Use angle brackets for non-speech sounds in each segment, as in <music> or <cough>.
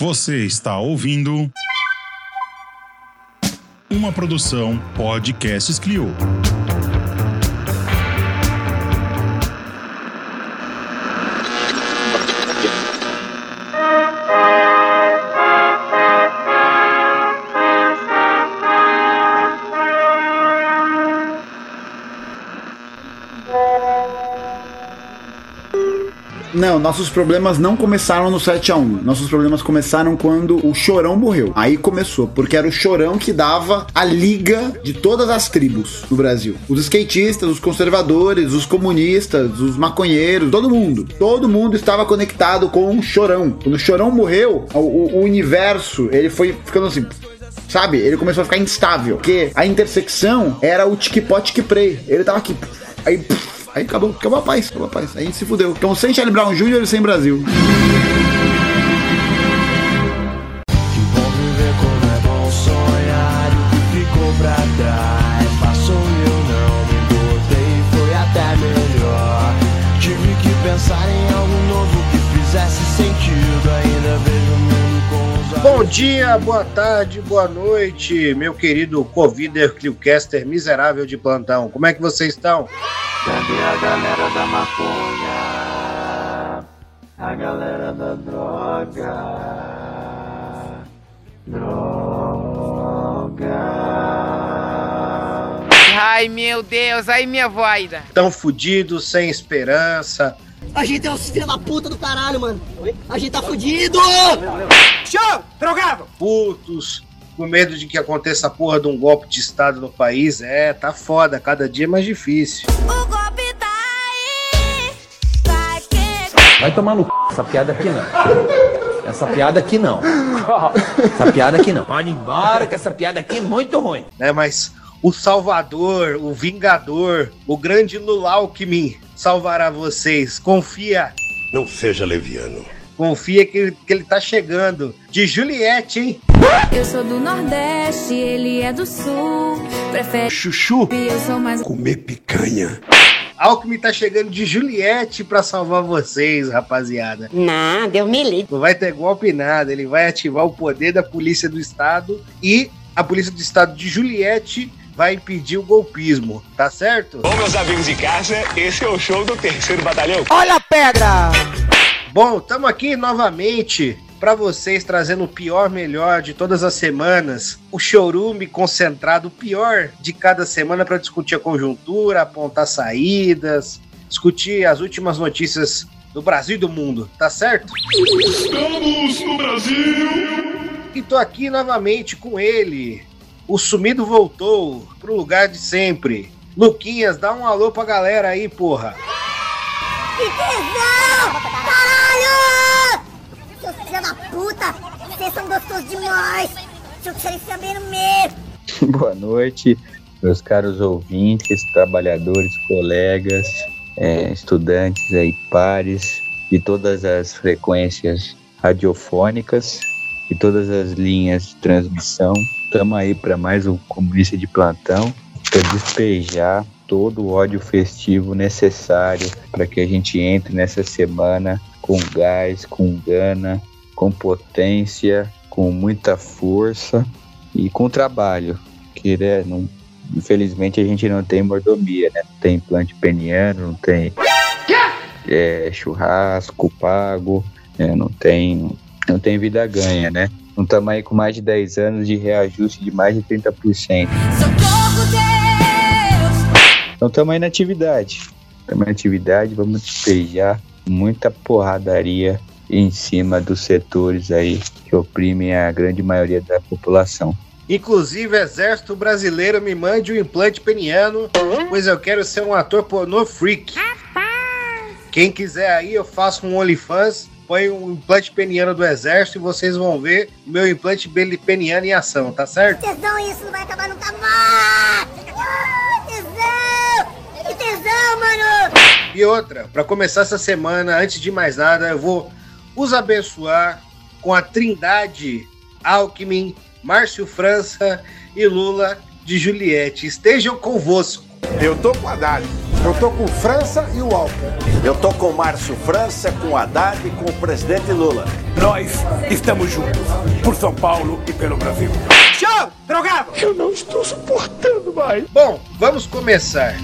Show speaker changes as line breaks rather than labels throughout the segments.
Você está ouvindo uma produção Podcasts Clio.
Não, nossos problemas não começaram no 7 a 1 Nossos problemas começaram quando o Chorão morreu. Aí começou, porque era o Chorão que dava a liga de todas as tribos no Brasil. Os skatistas, os conservadores, os comunistas, os maconheiros, todo mundo. Todo mundo estava conectado com o Chorão. Quando o Chorão morreu, o, o universo, ele foi ficando assim, sabe? Ele começou a ficar instável. Porque a intersecção era o tique-pot que prey. Ele tava aqui. Aí. Aí acabou, acabou a paz, acabou a paz. Aí a gente se fudeu. Então sem Charlie Brown Jr. e sem Brasil.
É Bom
dia, boa tarde, boa noite, meu querido Covider Cliocaster miserável de plantão. Como é que vocês estão?
Cadê a galera da maconha? A galera da droga Droga
Ai meu Deus, aí minha voida.
Tão fudidos, sem esperança.
A gente é os filhos da puta do caralho, mano. A gente tá fudido!
putos, com medo de que aconteça a porra de um golpe de Estado no país. É, tá foda, cada dia é mais difícil.
Vai
tomar no c... essa piada aqui não. Essa piada aqui não. Essa piada aqui não. Pode ir embora que essa piada aqui é muito ruim.
Né, mas o Salvador, o Vingador, o grande Lula Alckmin salvará vocês. Confia,
Não seja leviano.
confia que, ele- que ele tá chegando. De Juliette, hein?
Eu sou do Nordeste, ele é do Sul. Prefere
Chuchu,
eu sou mais.
comer picanha.
Alckmin tá chegando de Juliette pra salvar vocês, rapaziada.
Não, Deus me livre.
Não vai ter golpe nada, ele vai ativar o poder da Polícia do Estado e a Polícia do Estado de Juliette vai impedir o golpismo, tá certo?
Bom, meus amigos de casa, esse é o show do terceiro batalhão.
Olha a pedra!
Bom, estamos aqui novamente para vocês trazendo o pior melhor de todas as semanas, o chorume concentrado, o pior de cada semana para discutir a conjuntura, apontar saídas, discutir as últimas notícias do Brasil e do mundo, tá certo?
Estamos no Brasil!
E tô aqui novamente com ele. O sumido voltou pro lugar de sempre. Luquinhas, dá um alô pra galera aí, porra.
Que tesão! Caralho! Filhos da puta! Vocês são gostosos demais! Eu vocês sabendo mesmo!
Boa noite, meus caros ouvintes, trabalhadores, colegas, eh, estudantes aí, pares de todas as frequências radiofônicas e todas as linhas de transmissão. Estamos aí para mais um comunista de plantão para despejar todo o ódio festivo necessário para que a gente entre nessa semana com gás, com gana, com potência, com muita força e com trabalho, que né, não, infelizmente a gente não tem mordomia, né? Não tem implante peniano, não tem é, churrasco pago, né? não tem não tem vida ganha, né? Não estamos aí com mais de 10 anos de reajuste de mais de 30%.
Socorro, Deus!
Então estamos aí na atividade. Estamos na atividade, vamos despejar muita porradaria em cima dos setores aí que oprimem a grande maioria da população.
Inclusive, Exército Brasileiro me mande um implante peniano, pois eu quero ser um ator pornô freak. Quem quiser aí, eu faço um OnlyFans, põe um implante peniano do Exército e vocês vão ver o meu implante peniano em ação, tá certo?
Tesão, isso não vai acabar nunca mais! Ah, tesão! Que tesão, mano!
E outra, para começar essa semana, antes de mais nada, eu vou os abençoar com a trindade Alckmin, Márcio França e Lula de Juliette. Estejam convosco.
Eu tô com a Dali.
Eu tô com França e o Alckmin.
Eu tô com Márcio França, com Haddad e com o presidente Lula.
Nós estamos juntos. Por São Paulo e pelo Brasil.
Show! Drogado!
Eu não estou suportando mais.
Bom, vamos começar.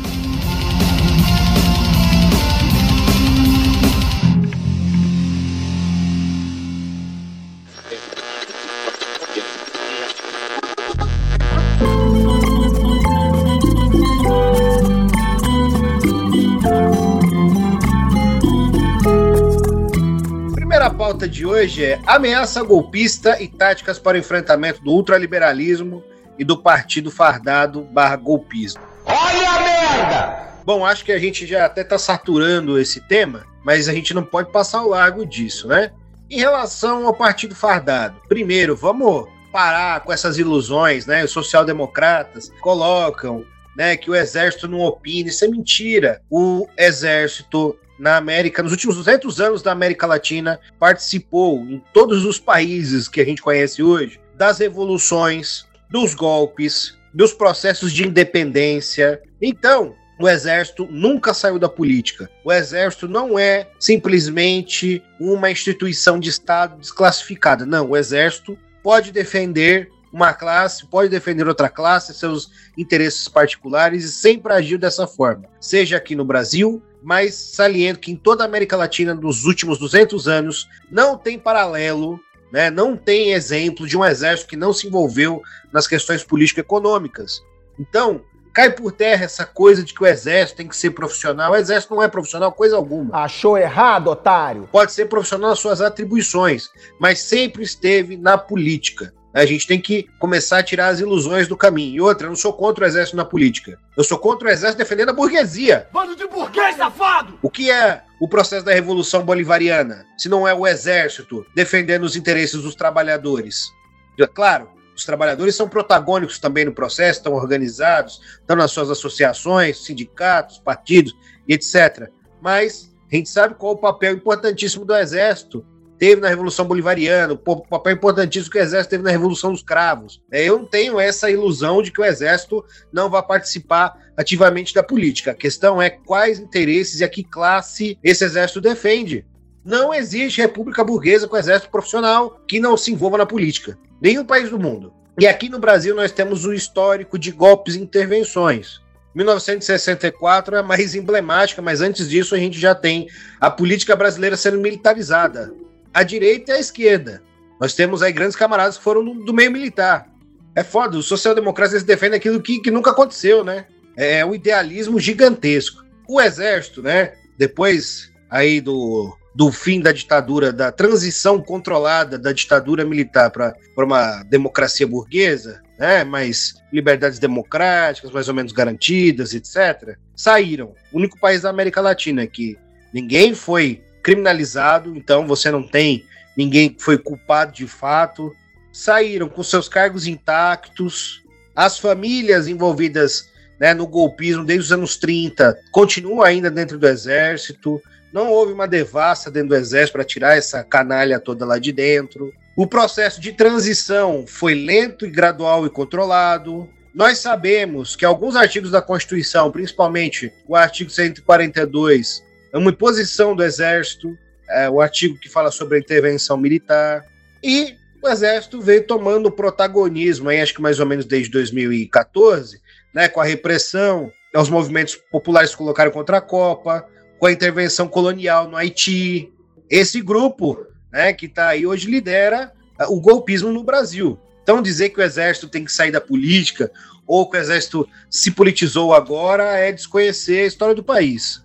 Pauta de hoje é ameaça golpista e táticas para o enfrentamento do ultraliberalismo e do partido fardado barra golpismo.
Olha a merda!
Bom, acho que a gente já até está saturando esse tema, mas a gente não pode passar ao largo disso, né? Em relação ao partido fardado, primeiro, vamos parar com essas ilusões, né? Os social-democratas colocam né, que o exército não opina, isso é mentira. O exército na América, nos últimos 200 anos da América Latina, participou em todos os países que a gente conhece hoje das revoluções, dos golpes, dos processos de independência. Então, o exército nunca saiu da política. O exército não é simplesmente uma instituição de Estado desclassificada. Não, o exército pode defender uma classe, pode defender outra classe, seus interesses particulares e sempre agiu dessa forma. Seja aqui no Brasil, mas saliento que em toda a América Latina, nos últimos 200 anos, não tem paralelo, né, não tem exemplo de um exército que não se envolveu nas questões político-econômicas. Então, cai por terra essa coisa de que o exército tem que ser profissional. O exército não é profissional, coisa alguma.
Achou errado, otário?
Pode ser profissional nas suas atribuições, mas sempre esteve na política. A gente tem que começar a tirar as ilusões do caminho. E outra, eu não sou contra o exército na política. Eu sou contra o exército defendendo a burguesia.
Bando de burguês safado!
O que é o processo da Revolução Bolivariana, se não é o exército defendendo os interesses dos trabalhadores? É claro, os trabalhadores são protagônicos também no processo, estão organizados, estão nas suas associações, sindicatos, partidos e etc. Mas a gente sabe qual o papel importantíssimo do exército teve na Revolução Bolivariana, o papel importantíssimo que o Exército teve na Revolução dos Cravos. É, eu não tenho essa ilusão de que o Exército não vai participar ativamente da política. A questão é quais interesses e a que classe esse Exército defende. Não existe república burguesa com exército profissional que não se envolva na política. Nenhum país do mundo. E aqui no Brasil nós temos um histórico de golpes e intervenções. 1964 é a mais emblemática, mas antes disso a gente já tem a política brasileira sendo militarizada a direita e a esquerda. Nós temos aí grandes camaradas que foram do, do meio militar. É foda, os social-democratas defendem aquilo que, que nunca aconteceu, né? É um idealismo gigantesco. O exército, né? Depois aí do, do fim da ditadura, da transição controlada da ditadura militar para uma democracia burguesa, né? Mais liberdades democráticas, mais ou menos garantidas, etc. Saíram. O único país da América Latina que ninguém foi criminalizado, então você não tem ninguém que foi culpado de fato. Saíram com seus cargos intactos. As famílias envolvidas né, no golpismo desde os anos 30 continuam ainda dentro do exército. Não houve uma devassa dentro do exército para tirar essa canalha toda lá de dentro. O processo de transição foi lento e gradual e controlado. Nós sabemos que alguns artigos da Constituição, principalmente o artigo 142, é uma imposição do exército, é, o artigo que fala sobre a intervenção militar, e o exército veio tomando protagonismo, aí, acho que mais ou menos desde 2014, né, com a repressão aos movimentos populares que colocaram contra a Copa, com a intervenção colonial no Haiti. Esse grupo né, que está aí hoje lidera uh, o golpismo no Brasil. Então, dizer que o exército tem que sair da política ou que o exército se politizou agora é desconhecer a história do país.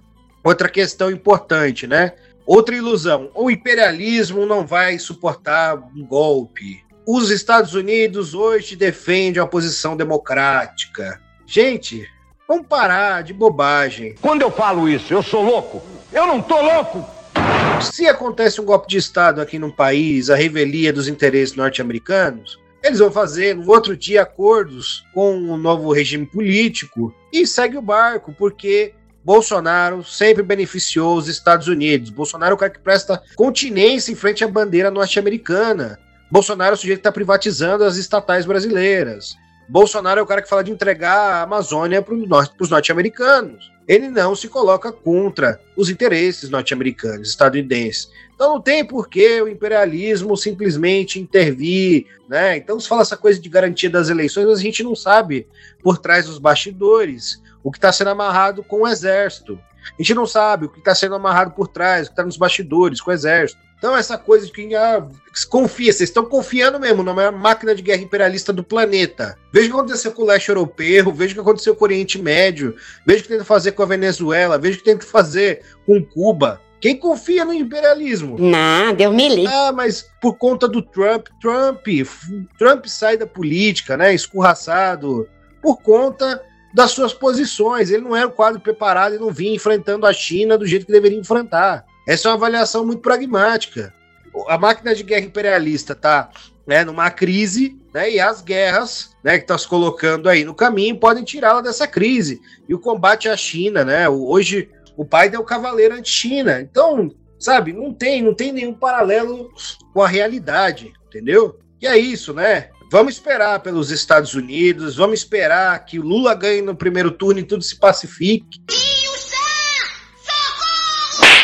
Outra questão importante, né? Outra ilusão: o imperialismo não vai suportar um golpe. Os Estados Unidos hoje defendem uma posição democrática. Gente, vamos parar de bobagem.
Quando eu falo isso, eu sou louco? Eu não tô louco!
Se acontece um golpe de Estado aqui no país, a revelia dos interesses norte-americanos, eles vão fazer no outro dia acordos com o um novo regime político e segue o barco, porque Bolsonaro sempre beneficiou os Estados Unidos. Bolsonaro é o cara que presta continência em frente à bandeira norte-americana. Bolsonaro é o sujeito que está privatizando as estatais brasileiras. Bolsonaro é o cara que fala de entregar a Amazônia para os norte, norte-americanos. ele não se coloca contra os interesses norte-americanos, estadunidenses. Então não tem por que o imperialismo simplesmente intervir, né? Então se fala essa coisa de garantia das eleições, mas a gente não sabe por trás dos bastidores o que está sendo amarrado com o exército. A gente não sabe o que está sendo amarrado por trás, o que está nos bastidores com o exército. Então, essa coisa de que ah, confia, vocês estão confiando mesmo na maior máquina de guerra imperialista do planeta. Veja o que aconteceu com o leste europeu, veja o que aconteceu com o Oriente Médio, veja o que tenta fazer com a Venezuela, veja o que tenta fazer com Cuba. Quem confia no imperialismo?
Não, deu me livre.
Ah, mas por conta do Trump, Trump, Trump sai da política, né? Escorraçado, por conta das suas posições. Ele não era o quadro preparado e não vinha enfrentando a China do jeito que deveria enfrentar. Essa é uma avaliação muito pragmática. A máquina de guerra imperialista está né, numa crise, né, e as guerras né, que estão se colocando aí no caminho podem tirá-la dessa crise. E o combate à China, né? Hoje o Biden é o cavaleiro anti-China. Então, sabe, não tem, não tem nenhum paralelo com a realidade, entendeu? E é isso, né? Vamos esperar pelos Estados Unidos, vamos esperar que o Lula ganhe no primeiro turno e tudo se pacifique.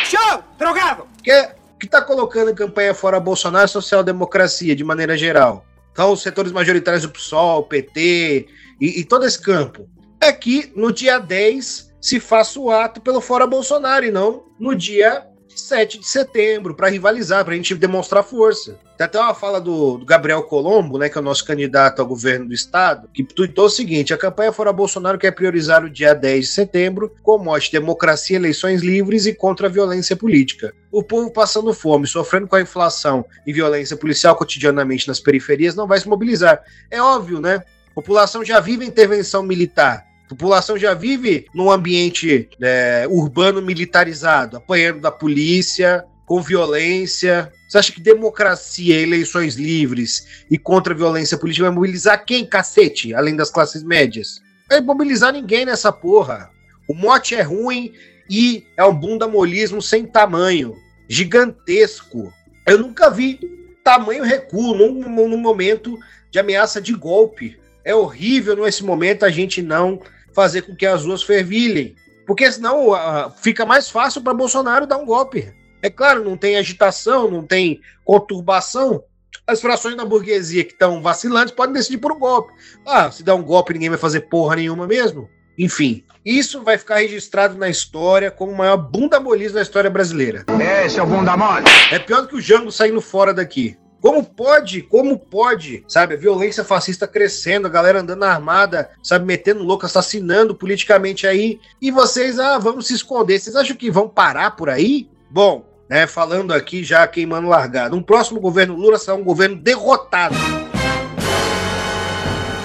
Show! Drogado!
Que que está colocando em campanha fora Bolsonaro é social-democracia, de maneira geral. Então, os setores majoritários do PSOL, PT e, e todo esse campo. É que no dia 10 se faça o ato pelo fora Bolsonaro e não no dia 7 de setembro, para rivalizar, para a gente demonstrar força. Tem até uma fala do, do, Gabriel Colombo, né, que é o nosso candidato ao governo do estado, que tuitou o seguinte: a campanha Fora Bolsonaro quer priorizar o dia 10 de setembro com mote democracia, eleições livres e contra a violência política. O povo passando fome, sofrendo com a inflação e violência policial cotidianamente nas periferias não vai se mobilizar. É óbvio, né? A população já vive a intervenção militar. A população já vive num ambiente é, urbano militarizado, apanhando da polícia, com violência. Você acha que democracia, eleições livres e contra a violência política vai mobilizar quem, cacete, além das classes médias? Vai mobilizar ninguém nessa porra. O mote é ruim e é um bundamolismo sem tamanho, gigantesco. Eu nunca vi tamanho recuo num, num momento de ameaça de golpe. É horrível nesse momento a gente não fazer com que as ruas fervilhem. Porque senão uh, fica mais fácil para Bolsonaro dar um golpe. É claro, não tem agitação, não tem conturbação. As frações da burguesia que estão vacilantes podem decidir por um golpe. Ah, se der um golpe, ninguém vai fazer porra nenhuma mesmo. Enfim, isso vai ficar registrado na história como o maior bunda molismo da história brasileira.
Esse é o bunda mole.
É pior do que o Jango saindo fora daqui. Como pode, como pode, sabe, a violência fascista crescendo, a galera andando armada, sabe, metendo louco, assassinando politicamente aí, e vocês, ah, vamos se esconder. Vocês acham que vão parar por aí? Bom, né, falando aqui já queimando largado, um próximo governo Lula será um governo derrotado.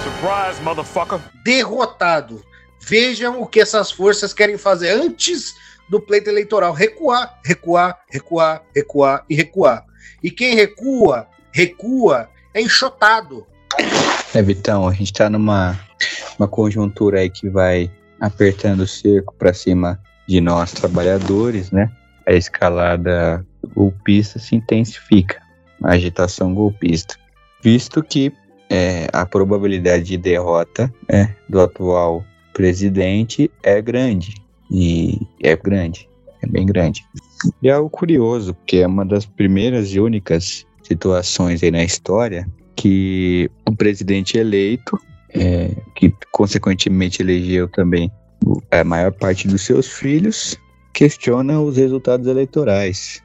Surprise, motherfucker.
Derrotado. Vejam o que essas forças querem fazer antes do pleito eleitoral. Recuar, recuar, recuar, recuar e recuar. E quem recua, recua, é enxotado.
É, Vitão, a gente está numa uma conjuntura aí que vai apertando o cerco para cima de nós trabalhadores, né? A escalada golpista se intensifica, a agitação golpista, visto que é, a probabilidade de derrota né, do atual presidente é grande e é grande, é bem grande. E é algo curioso, porque é uma das primeiras e únicas situações aí na história que o presidente eleito, é, que consequentemente elegeu também a maior parte dos seus filhos, questiona os resultados eleitorais.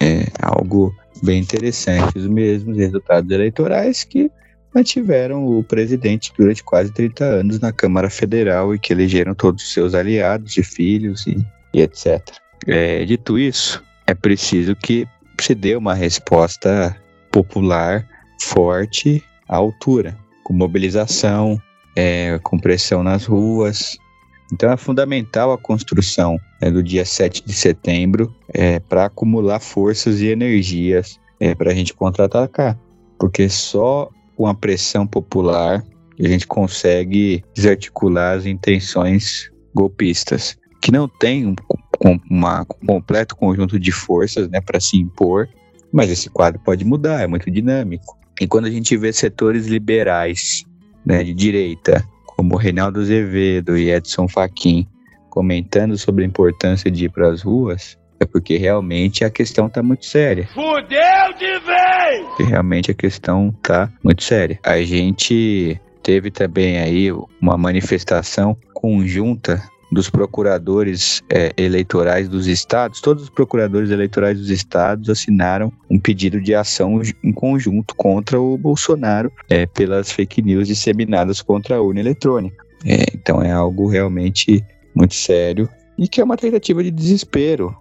É algo bem interessante. Os mesmos resultados eleitorais que mantiveram o presidente durante quase 30 anos na Câmara Federal e que elegeram todos os seus aliados e filhos e, e etc. É, dito isso, é preciso que se dê uma resposta popular forte à altura, com mobilização, é, com pressão nas ruas. Então é fundamental a construção né, do dia 7 de setembro é, para acumular forças e energias é, para a gente contra-atacar. Porque só com a pressão popular a gente consegue desarticular as intenções golpistas, que não tem com uma, um completo conjunto de forças né, para se impor, mas esse quadro pode mudar, é muito dinâmico. E quando a gente vê setores liberais né, de direita, como Reinaldo Azevedo e Edson Fachin, comentando sobre a importância de ir para as ruas, é porque realmente a questão está muito séria.
Fudeu de vez!
Porque realmente a questão está muito séria. A gente teve também aí uma manifestação conjunta dos procuradores é, eleitorais dos estados, todos os procuradores eleitorais dos estados assinaram um pedido de ação em conjunto contra o Bolsonaro é, pelas fake news disseminadas contra a urna eletrônica. É, então é algo realmente muito sério e que é uma tentativa de desespero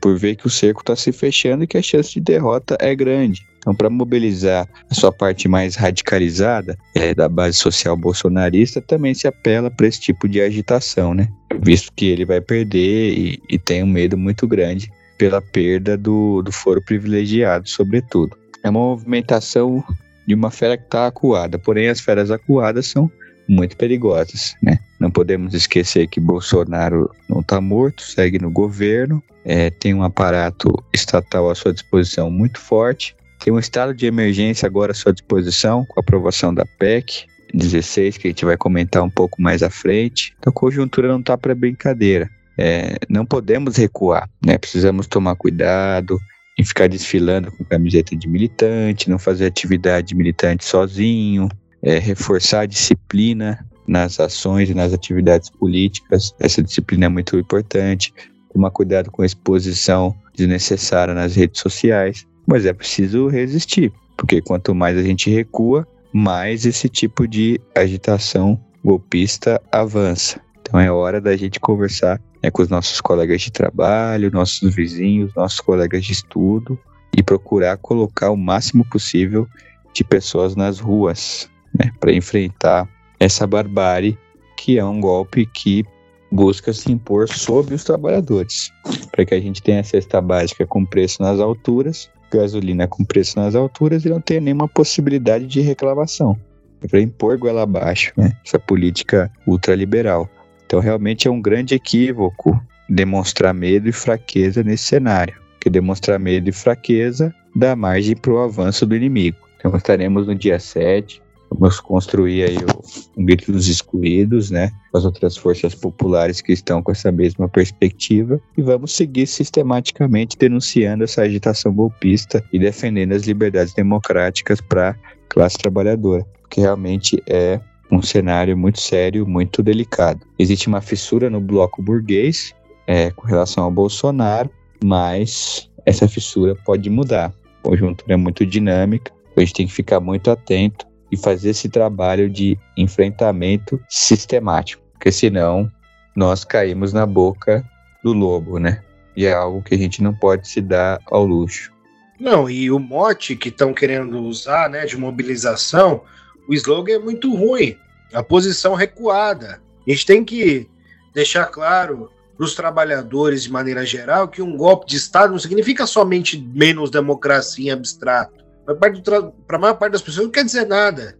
por ver que o cerco está se fechando e que a chance de derrota é grande. Então, para mobilizar a sua parte mais radicalizada é, da base social bolsonarista, também se apela para esse tipo de agitação, né? Visto que ele vai perder e, e tem um medo muito grande pela perda do, do foro privilegiado, sobretudo. É uma movimentação de uma fera que está acuada, porém as feras acuadas são muito perigosas, né? Não podemos esquecer que Bolsonaro não está morto, segue no governo, é, tem um aparato estatal à sua disposição muito forte, tem um estado de emergência agora à sua disposição, com a aprovação da PEC 16, que a gente vai comentar um pouco mais à frente. Então a conjuntura não está para brincadeira. É, não podemos recuar, né? Precisamos tomar cuidado em ficar desfilando com camiseta de militante, não fazer atividade militante sozinho, é, reforçar a disciplina nas ações e nas atividades políticas. Essa disciplina é muito importante. Tomar cuidado com a exposição desnecessária nas redes sociais. Mas é preciso resistir, porque quanto mais a gente recua, mais esse tipo de agitação golpista avança. Então é hora da gente conversar né, com os nossos colegas de trabalho, nossos vizinhos, nossos colegas de estudo e procurar colocar o máximo possível de pessoas nas ruas né, para enfrentar essa barbárie que é um golpe que busca se impor sobre os trabalhadores, para que a gente tenha a cesta básica com preço nas alturas, gasolina com preço nas alturas e não tenha nenhuma possibilidade de reclamação. É para impor goela abaixo né, essa política ultraliberal. Então, realmente é um grande equívoco demonstrar medo e fraqueza nesse cenário, porque demonstrar medo e fraqueza dá margem para o avanço do inimigo. Então, estaremos no dia 7, Vamos construir aí o, um grito dos excluídos, né? Com as outras forças populares que estão com essa mesma perspectiva. E vamos seguir sistematicamente denunciando essa agitação golpista e defendendo as liberdades democráticas para classe trabalhadora. Que realmente é um cenário muito sério, muito delicado. Existe uma fissura no bloco burguês é, com relação ao Bolsonaro, mas essa fissura pode mudar. A conjuntura é muito dinâmica, a gente tem que ficar muito atento e fazer esse trabalho de enfrentamento sistemático, porque senão nós caímos na boca do lobo, né? E é algo que a gente não pode se dar ao luxo.
Não, e o mote que estão querendo usar, né, de mobilização, o slogan é muito ruim. A posição recuada. A gente tem que deixar claro para os trabalhadores, de maneira geral, que um golpe de Estado não significa somente menos democracia em abstrato para a maior parte das pessoas não quer dizer nada.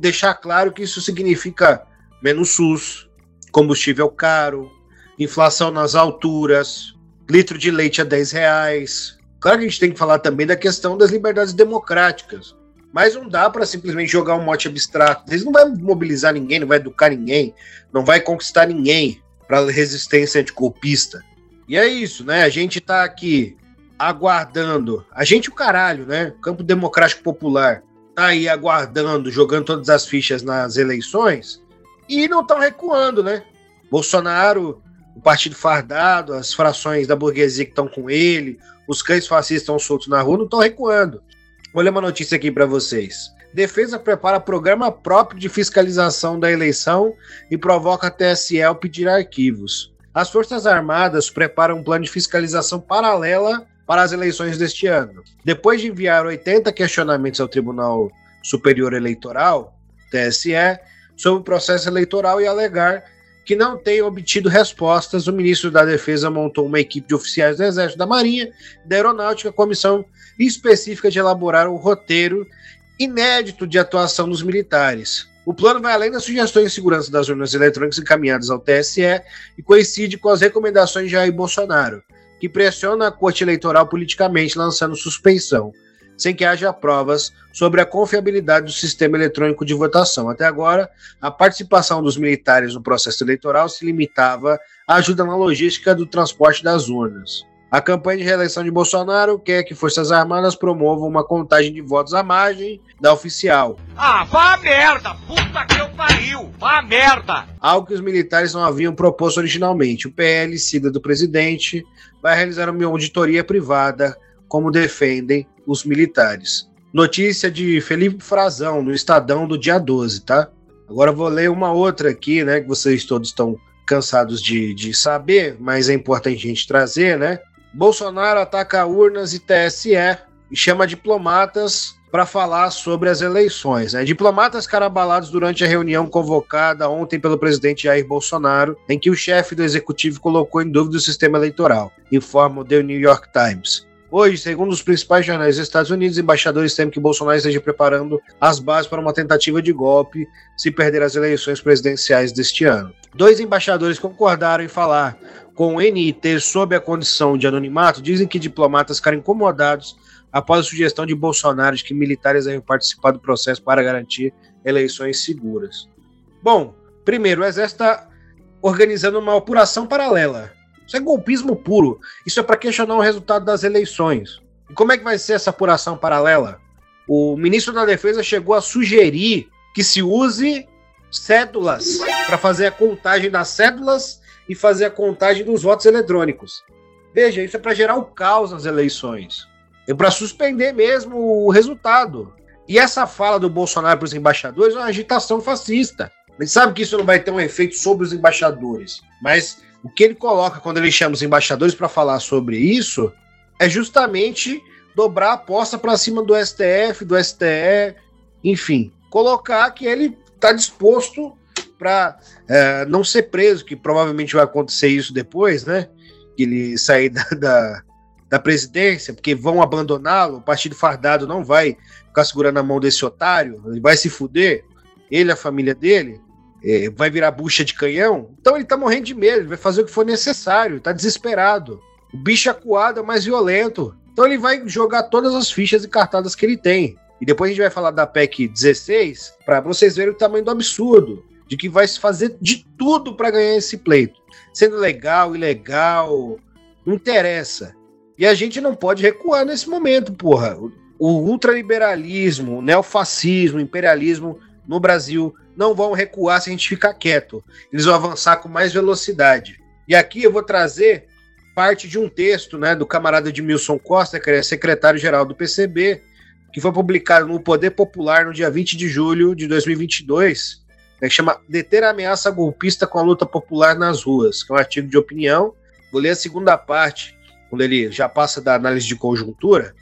Deixar claro que isso significa menos SUS, combustível caro, inflação nas alturas, litro de leite a 10 reais. Claro que a gente tem que falar também da questão das liberdades democráticas. Mas não dá para simplesmente jogar um mote abstrato. Eles não vai mobilizar ninguém, não vai educar ninguém, não vai conquistar ninguém para resistência anticolpista. E é isso, né? A gente está aqui aguardando. A gente, o caralho, né? Campo Democrático Popular tá aí aguardando, jogando todas as fichas nas eleições e não estão recuando, né? Bolsonaro, o partido fardado, as frações da burguesia que estão com ele, os cães fascistas estão soltos na rua, não estão recuando. Vou ler uma notícia aqui para vocês. Defesa prepara programa próprio de fiscalização da eleição e provoca a TSE ao pedir arquivos. As Forças Armadas preparam um plano de fiscalização paralela para as eleições deste ano. Depois de enviar 80 questionamentos ao Tribunal Superior Eleitoral, TSE, sobre o processo eleitoral e alegar que não tem obtido respostas, o ministro da Defesa montou uma equipe de oficiais do Exército da Marinha da Aeronáutica, comissão específica de elaborar o roteiro inédito de atuação dos militares. O plano vai além das sugestões de segurança das urnas eletrônicas encaminhadas ao TSE e coincide com as recomendações de Jair Bolsonaro que pressiona a corte eleitoral politicamente, lançando suspeição. sem que haja provas sobre a confiabilidade do sistema eletrônico de votação. Até agora, a participação dos militares no processo eleitoral se limitava à ajuda na logística do transporte das urnas. A campanha de reeleição de Bolsonaro quer que Forças Armadas promovam uma contagem de votos à margem da oficial.
Ah, vá a merda! Puta que eu pariu! Vá a merda!
Algo que os militares não haviam proposto originalmente. O PL, sigla do presidente, vai realizar uma auditoria privada, como defendem os militares. Notícia de Felipe Frazão, no Estadão do dia 12, tá? Agora vou ler uma outra aqui, né? Que vocês todos estão cansados de, de saber, mas é importante a gente trazer, né? Bolsonaro ataca urnas e TSE e chama diplomatas para falar sobre as eleições. Né? Diplomatas carabalados durante a reunião convocada ontem pelo presidente Jair Bolsonaro, em que o chefe do executivo colocou em dúvida o sistema eleitoral, informa o The New York Times. Hoje, segundo os principais jornais dos Estados Unidos, embaixadores temem que Bolsonaro esteja preparando as bases para uma tentativa de golpe se perder as eleições presidenciais deste ano. Dois embaixadores concordaram em falar com o NIT sob a condição de anonimato dizem que diplomatas ficaram incomodados após a sugestão de Bolsonaro de que militares devem participar do processo para garantir eleições seguras. Bom, primeiro, o Exército está organizando uma apuração paralela. Isso é golpismo puro. Isso é para questionar o resultado das eleições. E como é que vai ser essa apuração paralela? O ministro da Defesa chegou a sugerir que se use cédulas para fazer a contagem das cédulas e fazer a contagem dos votos eletrônicos. Veja, isso é para gerar o caos nas eleições. Para suspender mesmo o resultado. E essa fala do Bolsonaro para os embaixadores é uma agitação fascista. Ele sabe que isso não vai ter um efeito sobre os embaixadores, mas o que ele coloca quando ele chama os embaixadores para falar sobre isso é justamente dobrar a aposta para cima do STF, do STE, enfim, colocar que ele está disposto para é, não ser preso, que provavelmente vai acontecer isso depois, né? Que ele sair da, da, da presidência, porque vão abandoná-lo, o partido fardado não vai ficar segurando a mão desse otário, ele vai se fuder, ele, a família dele, é, vai virar bucha de canhão. Então ele tá morrendo de medo, ele vai fazer o que for necessário, tá desesperado. O bicho acuado é mais violento. Então ele vai jogar todas as fichas e cartadas que ele tem. E depois a gente vai falar da PEC 16 para vocês verem o tamanho do absurdo de que vai se fazer de tudo para ganhar esse pleito. Sendo legal, ilegal, não interessa. E a gente não pode recuar nesse momento, porra. O ultraliberalismo, o neofascismo, o imperialismo no Brasil não vão recuar se a gente ficar quieto. Eles vão avançar com mais velocidade. E aqui eu vou trazer parte de um texto né, do camarada Edmilson Costa, que é secretário-geral do PCB, que foi publicado no Poder Popular no dia 20 de julho de 2022, né, que chama Deter a ameaça golpista com a luta popular nas ruas, que é um artigo de opinião. Vou ler a segunda parte, quando ele já passa da análise de conjuntura,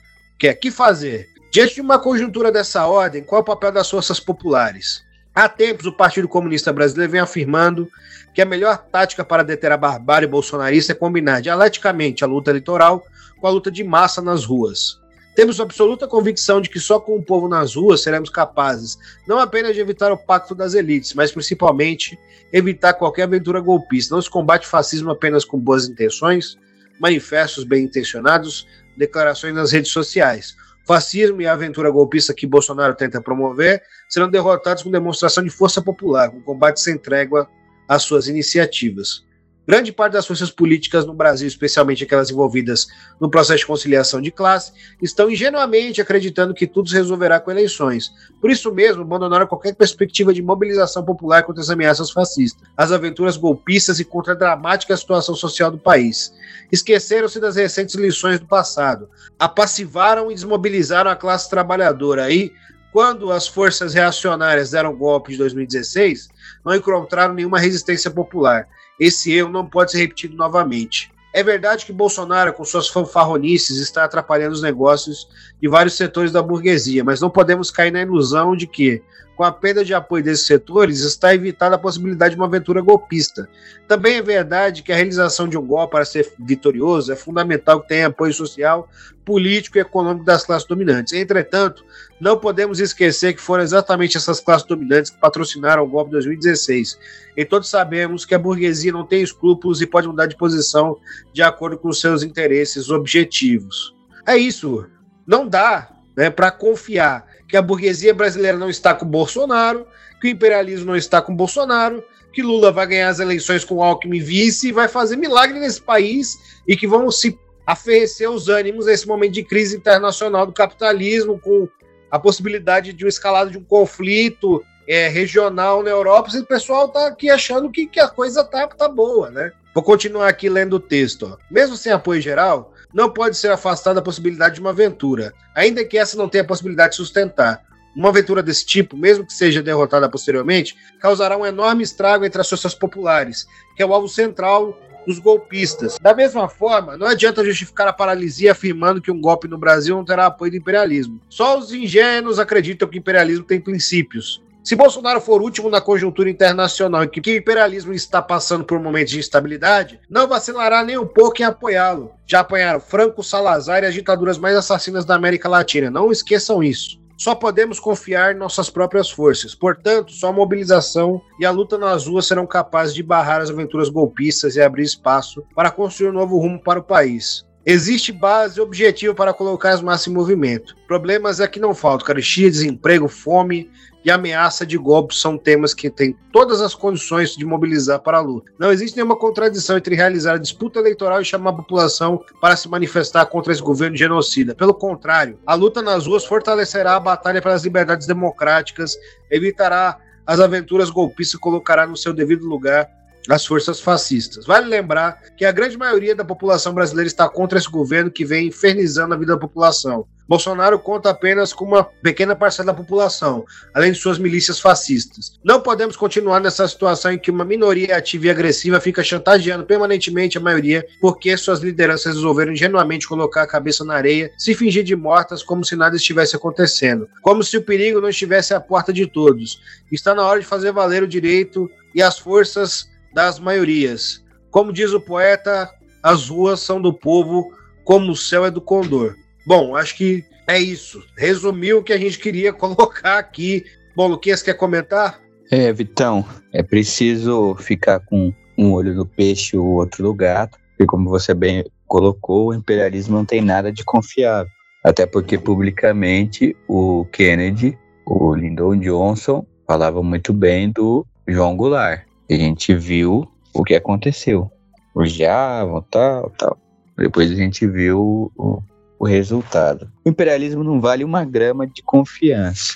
que é que fazer? Diante de uma conjuntura dessa ordem, qual é o papel das forças populares? Há tempos, o Partido Comunista Brasileiro vem afirmando que a melhor tática para deter a barbárie bolsonarista é combinar dialeticamente a luta eleitoral com a luta de massa nas ruas. Temos absoluta convicção de que só com o povo nas ruas seremos capazes não apenas de evitar o pacto das elites, mas principalmente evitar qualquer aventura golpista. Não se combate fascismo apenas com boas intenções, manifestos bem intencionados, declarações nas redes sociais. Fascismo e a aventura golpista que Bolsonaro tenta promover serão derrotados com demonstração de força popular, com combate sem trégua às suas iniciativas. Grande parte das forças políticas no Brasil, especialmente aquelas envolvidas no processo de conciliação de classe, estão ingenuamente acreditando que tudo se resolverá com eleições. Por isso mesmo, abandonaram qualquer perspectiva de mobilização popular contra as ameaças fascistas, as aventuras golpistas e contra a dramática situação social do país. Esqueceram-se das recentes lições do passado, apassivaram e desmobilizaram a classe trabalhadora e, quando as forças reacionárias deram golpe de 2016, não encontraram nenhuma resistência popular esse erro não pode ser repetido novamente. É verdade que Bolsonaro, com suas fanfarronices, está atrapalhando os negócios de vários setores da burguesia, mas não podemos cair na ilusão de que, com a perda de apoio desses setores, está evitada a possibilidade de uma aventura golpista. Também é verdade que a realização de um golpe para ser vitorioso é fundamental que tenha apoio social, político e econômico das classes dominantes. Entretanto, não podemos esquecer que foram exatamente essas classes dominantes que patrocinaram o golpe de 2016. E todos sabemos que a burguesia não tem escrúpulos e pode mudar de posição de acordo com seus interesses objetivos. É isso. Não dá né, para confiar que a burguesia brasileira não está com Bolsonaro, que o imperialismo não está com Bolsonaro, que Lula vai ganhar as eleições com Alckmin vice e vai fazer milagre nesse país e que vão se aferrecer os ânimos nesse momento de crise internacional do capitalismo, com a possibilidade de um escalado de um conflito é, regional na Europa, e o pessoal tá aqui achando que, que a coisa tá, tá boa, né? Vou continuar aqui lendo o texto. Ó. Mesmo sem apoio geral, não pode ser afastada a possibilidade de uma aventura, ainda que essa não tenha a possibilidade de sustentar. Uma aventura desse tipo, mesmo que seja derrotada posteriormente, causará um enorme estrago entre as forças populares, que é o alvo central dos golpistas. Da mesma forma, não adianta justificar a paralisia afirmando que um golpe no Brasil não terá apoio do imperialismo. Só os ingênuos acreditam que o imperialismo tem princípios. Se Bolsonaro for último na conjuntura internacional e que o imperialismo está passando por momentos de instabilidade, não vacilará nem um pouco em apoiá-lo. Já apanharam Franco, Salazar e as ditaduras mais assassinas da América Latina. Não esqueçam isso. Só podemos confiar em nossas próprias forças. Portanto, só a mobilização e a luta nas ruas serão capazes de barrar as aventuras golpistas e abrir espaço para construir um novo rumo para o país. Existe base e objetivo para colocar as massas em movimento. Problemas é que não faltam: carestia, desemprego, fome, e ameaça de golpe são temas que têm todas as condições de mobilizar para a luta. Não existe nenhuma contradição entre realizar a disputa eleitoral e chamar a população para se manifestar contra esse governo genocida. Pelo contrário, a luta nas ruas fortalecerá a batalha pelas liberdades democráticas, evitará as aventuras golpistas e colocará no seu devido lugar as forças fascistas. Vale lembrar que a grande maioria da população brasileira está contra esse governo que vem infernizando a vida da população. Bolsonaro conta apenas com uma pequena parcela da população, além de suas milícias fascistas. Não podemos continuar nessa situação em que uma minoria ativa e agressiva fica chantageando permanentemente a maioria porque suas lideranças resolveram ingenuamente colocar a cabeça na areia, se fingir de mortas como se nada estivesse acontecendo, como se o perigo não estivesse à porta de todos. Está na hora de fazer valer o direito e as forças das maiorias. Como diz o poeta, as ruas são do povo, como o céu é do condor. Bom, acho que é isso. Resumiu o que a gente queria <laughs> colocar aqui. Bom, Luquinhas, quer comentar?
É, Vitão, é preciso ficar com um olho no peixe e o outro no gato, porque como você bem colocou, o imperialismo não tem nada de confiável. Até porque publicamente o Kennedy, o Lyndon Johnson, falava muito bem do João Goulart. A gente viu o que aconteceu. Urgiavam, tal, tal. Depois a gente viu o, o resultado. O imperialismo não vale uma grama de confiança,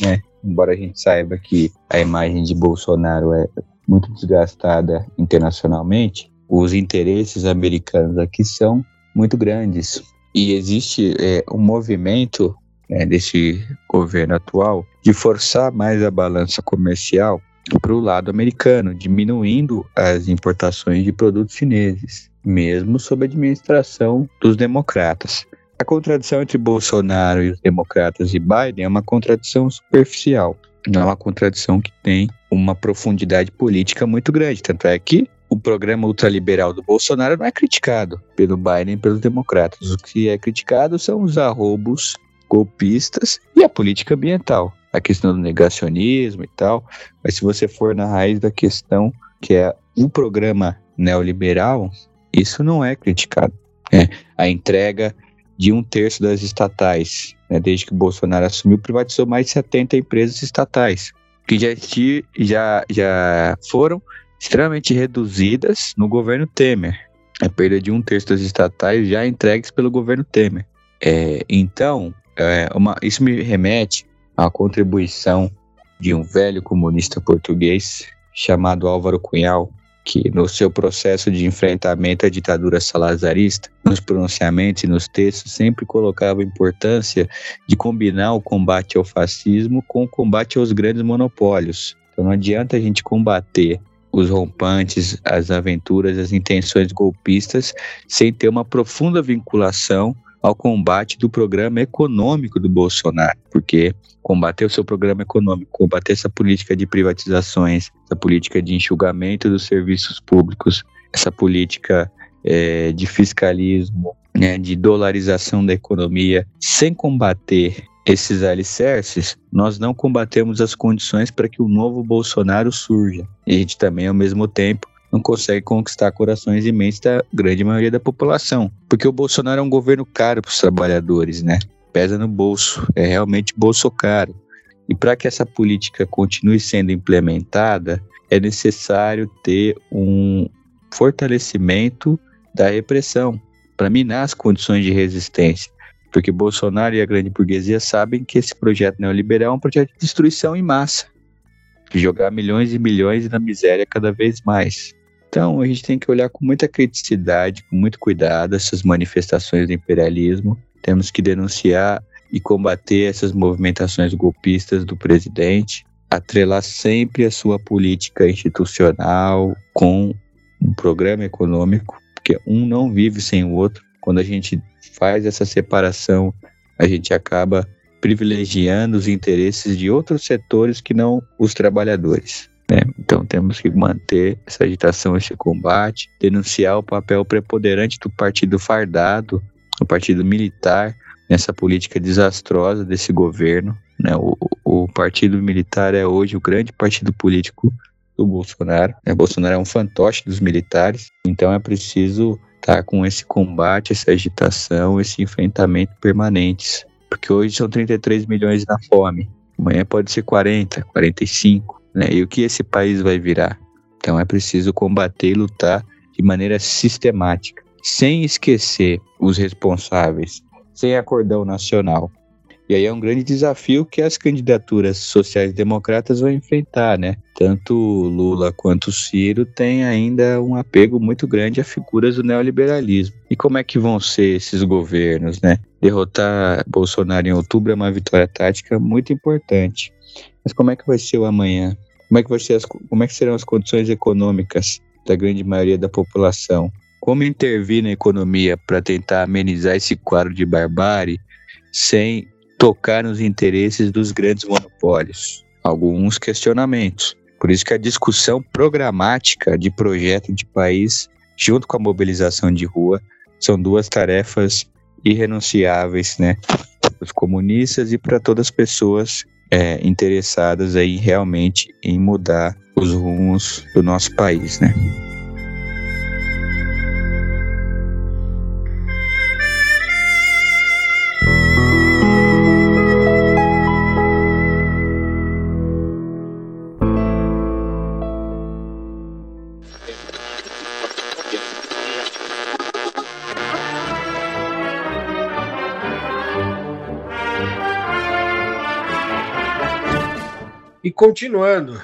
né? Embora a gente saiba que a imagem de Bolsonaro é muito desgastada internacionalmente, os interesses americanos aqui são muito grandes. E existe é, um movimento né, desse governo atual de forçar mais a balança comercial para o lado americano, diminuindo as importações de produtos chineses, mesmo sob a administração dos democratas. A contradição entre Bolsonaro e os democratas e Biden é uma contradição superficial, não é uma contradição que tem uma profundidade política muito grande. Tanto é que o programa ultraliberal do Bolsonaro não é criticado pelo Biden e pelos democratas. O que é criticado são os arrobos golpistas e a política ambiental a questão do negacionismo e tal, mas se você for na raiz da questão, que é o programa neoliberal, isso não é criticado. Né? A entrega de um terço das estatais, né? desde que Bolsonaro assumiu, privatizou mais de 70 empresas estatais, que já, já, já foram extremamente reduzidas no governo Temer. A perda de um terço das estatais já entregues pelo governo Temer. É, então, é, uma, isso me remete a contribuição de um velho comunista português chamado Álvaro Cunhal, que no seu processo de enfrentamento à ditadura salazarista, nos pronunciamentos e nos textos, sempre colocava a importância de combinar o combate ao fascismo com o combate aos grandes monopólios. Então não adianta a gente combater os rompantes, as aventuras, as intenções golpistas sem ter uma profunda vinculação ao combate do programa econômico do Bolsonaro, porque combater o seu programa econômico, combater essa política de privatizações, essa política de enxugamento dos serviços públicos, essa política é, de fiscalismo, né, de dolarização da economia, sem combater esses alicerces, nós não combatemos as condições para que o novo Bolsonaro surja. E a gente também, ao mesmo tempo, não consegue conquistar corações e mentes da grande maioria da população. Porque o Bolsonaro é um governo caro para os trabalhadores, né? pesa no bolso, é realmente bolso caro. E para que essa política continue sendo implementada, é necessário ter um fortalecimento da repressão para minar as condições de resistência. Porque Bolsonaro e a grande burguesia sabem que esse projeto neoliberal é um projeto de destruição em massa, de jogar milhões e milhões na miséria cada vez mais. Então a gente tem que olhar com muita criticidade, com muito cuidado essas manifestações do imperialismo. Temos que denunciar e combater essas movimentações golpistas do presidente, atrelar sempre a sua política institucional com um programa econômico, porque um não vive sem o outro. Quando a gente faz essa separação, a gente acaba privilegiando os interesses de outros setores que não os trabalhadores. Né? Então temos que manter essa agitação, esse combate, denunciar o papel preponderante do partido fardado, o partido militar, nessa política desastrosa desse governo. Né? O, o partido militar é hoje o grande partido político do Bolsonaro. Né? Bolsonaro é um fantoche dos militares, então é preciso estar tá com esse combate, essa agitação, esse enfrentamento permanentes. Porque hoje são 33 milhões na fome, amanhã pode ser 40, 45, né? E o que esse país vai virar? Então é preciso combater e lutar de maneira sistemática, sem esquecer os responsáveis, sem acordão nacional. E aí é um grande desafio que as candidaturas sociais-democratas vão enfrentar, né? Tanto Lula quanto Ciro têm ainda um apego muito grande a figuras do neoliberalismo. E como é que vão ser esses governos, né? Derrotar Bolsonaro em outubro é uma vitória tática muito importante. Mas como é que vai ser o amanhã? Como é que, vai ser as, como é que serão as condições econômicas da grande maioria da população? Como intervir na economia para tentar amenizar esse quadro de barbárie sem tocar nos interesses dos grandes monopólios. Alguns questionamentos. Por isso que a discussão programática de projeto de país, junto com a mobilização de rua, são duas tarefas irrenunciáveis, né? Para os comunistas e para todas as pessoas é, interessadas aí realmente em mudar os rumos do nosso país, né?
Continuando,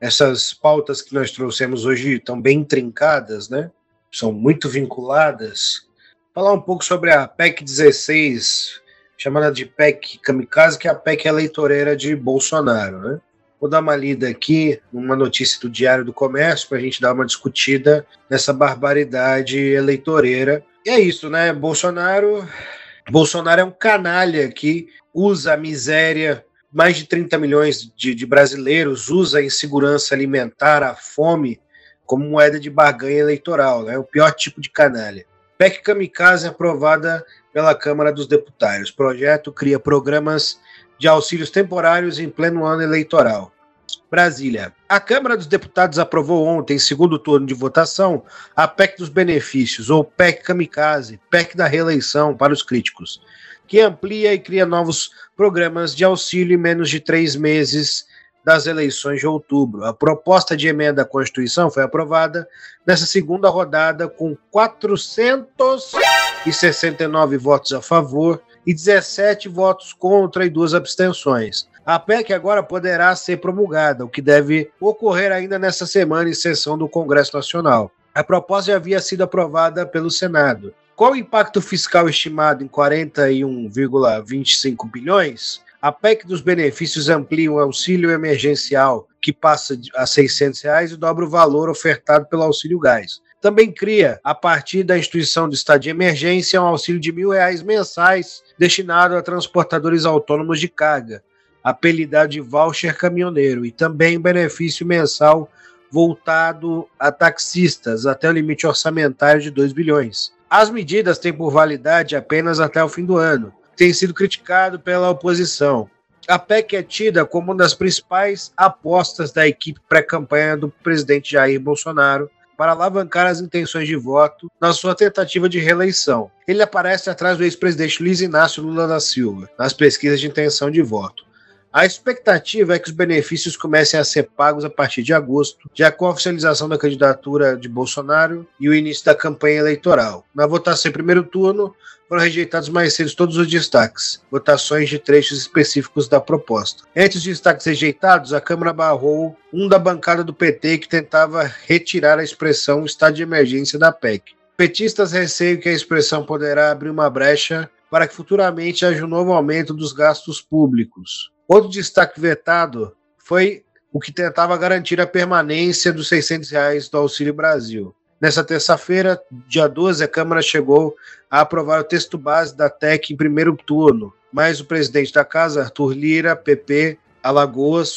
essas pautas que nós trouxemos hoje estão bem trincadas, né? São muito vinculadas. Falar um pouco sobre a PEC 16, chamada de PEC Kamikaze, que é a PEC eleitoreira de Bolsonaro, né? Vou dar uma lida aqui numa notícia do Diário do Comércio para a gente dar uma discutida nessa barbaridade eleitoreira. E é isso, né? Bolsonaro, Bolsonaro é um canalha que usa a miséria mais de 30 milhões de, de, brasileiros usa a insegurança alimentar, a fome, como moeda de barganha eleitoral, né? o pior tipo de canalha. PEC Kamikaze é aprovada pela Câmara dos Deputados. Projeto cria programas de auxílios temporários em pleno ano eleitoral. Brasília. A Câmara dos Deputados aprovou ontem, em segundo turno de votação, a PEC dos benefícios, ou PEC Kamikaze, PEC da reeleição para os críticos que amplia e cria novos programas de auxílio em menos de três meses das eleições de outubro. A proposta de emenda à Constituição foi aprovada nessa segunda rodada com 469 votos a favor e 17 votos contra e duas abstenções. A PEC agora poderá ser promulgada, o que deve ocorrer ainda nessa semana em sessão do Congresso Nacional. A proposta já havia sido aprovada pelo Senado. Qual o impacto fiscal estimado em 41,25 bilhões? A PEC dos benefícios amplia o auxílio emergencial, que passa a 600 reais e dobra o valor ofertado pelo auxílio gás. Também cria, a partir da instituição do estado de emergência, um auxílio de mil reais mensais destinado a transportadores autônomos de carga, apelidado de voucher caminhoneiro, e também benefício mensal voltado a taxistas, até o limite orçamentário de 2 bilhões. As medidas têm por validade apenas até o fim do ano. Tem sido criticado pela oposição. A PEC é tida como uma das principais apostas da equipe pré-campanha do presidente Jair Bolsonaro para alavancar as intenções de voto na sua tentativa de reeleição. Ele aparece atrás do ex-presidente Luiz Inácio Lula da Silva nas pesquisas de intenção de voto. A expectativa é que os benefícios comecem a ser pagos a partir de agosto, já com a oficialização da candidatura de Bolsonaro e o início da campanha eleitoral. Na votação em primeiro turno, foram rejeitados mais cedo todos os destaques, votações de trechos específicos da proposta. Entre os destaques rejeitados, a Câmara barrou um da bancada do PT que tentava retirar a expressão estado de emergência da PEC. Petistas receiam que a expressão poderá abrir uma brecha para que futuramente haja um novo aumento dos gastos públicos. Outro destaque vetado foi o que tentava garantir a permanência dos 600 reais do Auxílio Brasil. Nessa terça-feira, dia 12, a Câmara chegou a aprovar o texto base da TEC em primeiro turno, mas o presidente da casa, Arthur Lira, PP, Alagoas,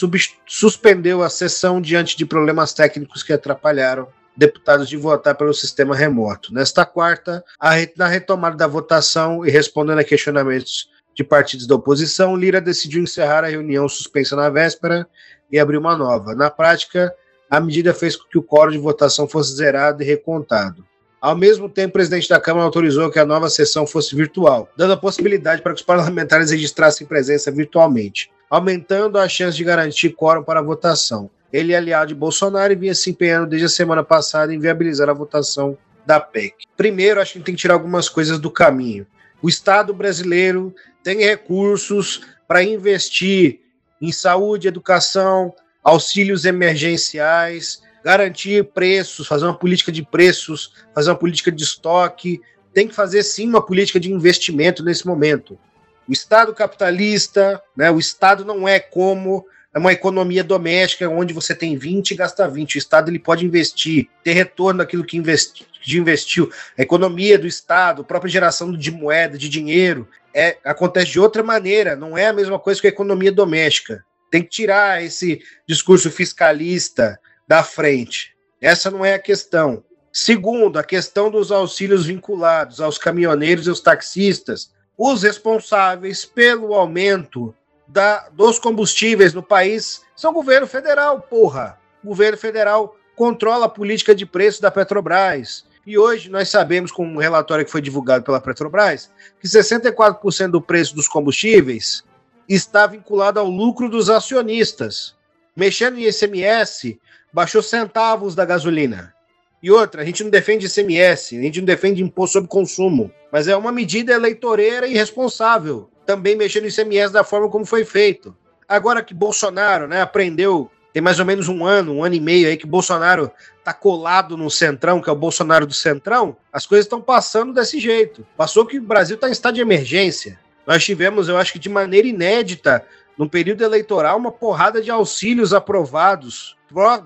suspendeu a sessão diante de problemas técnicos que atrapalharam deputados de votar pelo sistema remoto. Nesta quarta, re na retomada da votação e respondendo a questionamentos de partidos da oposição, Lira decidiu encerrar a reunião suspensa na véspera e abrir uma nova. Na prática, a medida fez com que o quórum de votação fosse zerado e recontado. Ao mesmo tempo, o presidente da Câmara autorizou que a nova sessão fosse virtual, dando a possibilidade para que os parlamentares registrassem presença virtualmente, aumentando a chance de garantir quórum para a votação. Ele é aliado de Bolsonaro e vinha se empenhando desde a semana passada em viabilizar a votação da PEC. Primeiro, acho que tem que tirar algumas coisas do caminho. O Estado brasileiro tem recursos para investir em saúde, educação, auxílios emergenciais, garantir preços, fazer uma política de preços, fazer uma política de estoque. Tem que fazer sim uma política de investimento nesse momento. O Estado capitalista, né, o Estado não é como uma economia doméstica onde você tem 20 e gasta 20. O Estado ele pode investir, ter retorno daquilo que investi, investiu. A economia do Estado, a própria geração de moeda, de dinheiro, é, acontece de outra maneira, não é a mesma coisa que a economia doméstica. Tem que tirar esse discurso fiscalista da frente. Essa não é a questão. Segundo, a questão dos auxílios vinculados aos caminhoneiros e aos taxistas, os responsáveis pelo aumento da, dos combustíveis no país são governo federal, porra. O governo federal controla a política de preço da Petrobras. E hoje nós sabemos, com um relatório que foi divulgado pela Petrobras, que 64% do preço dos combustíveis está vinculado ao lucro dos acionistas. Mexendo em ICMS, baixou centavos da gasolina. E outra, a gente não defende ICMS, a gente não defende imposto sobre consumo, mas é uma medida eleitoreira irresponsável, também mexendo no ICMS da forma como foi feito. Agora que Bolsonaro né, aprendeu, tem mais ou menos um ano, um ano e meio aí que Bolsonaro tá colado no Centrão, que é o Bolsonaro do Centrão, as coisas estão passando desse jeito. Passou que o Brasil está em estado de emergência. Nós tivemos, eu acho que de maneira inédita, no período eleitoral, uma porrada de auxílios aprovados,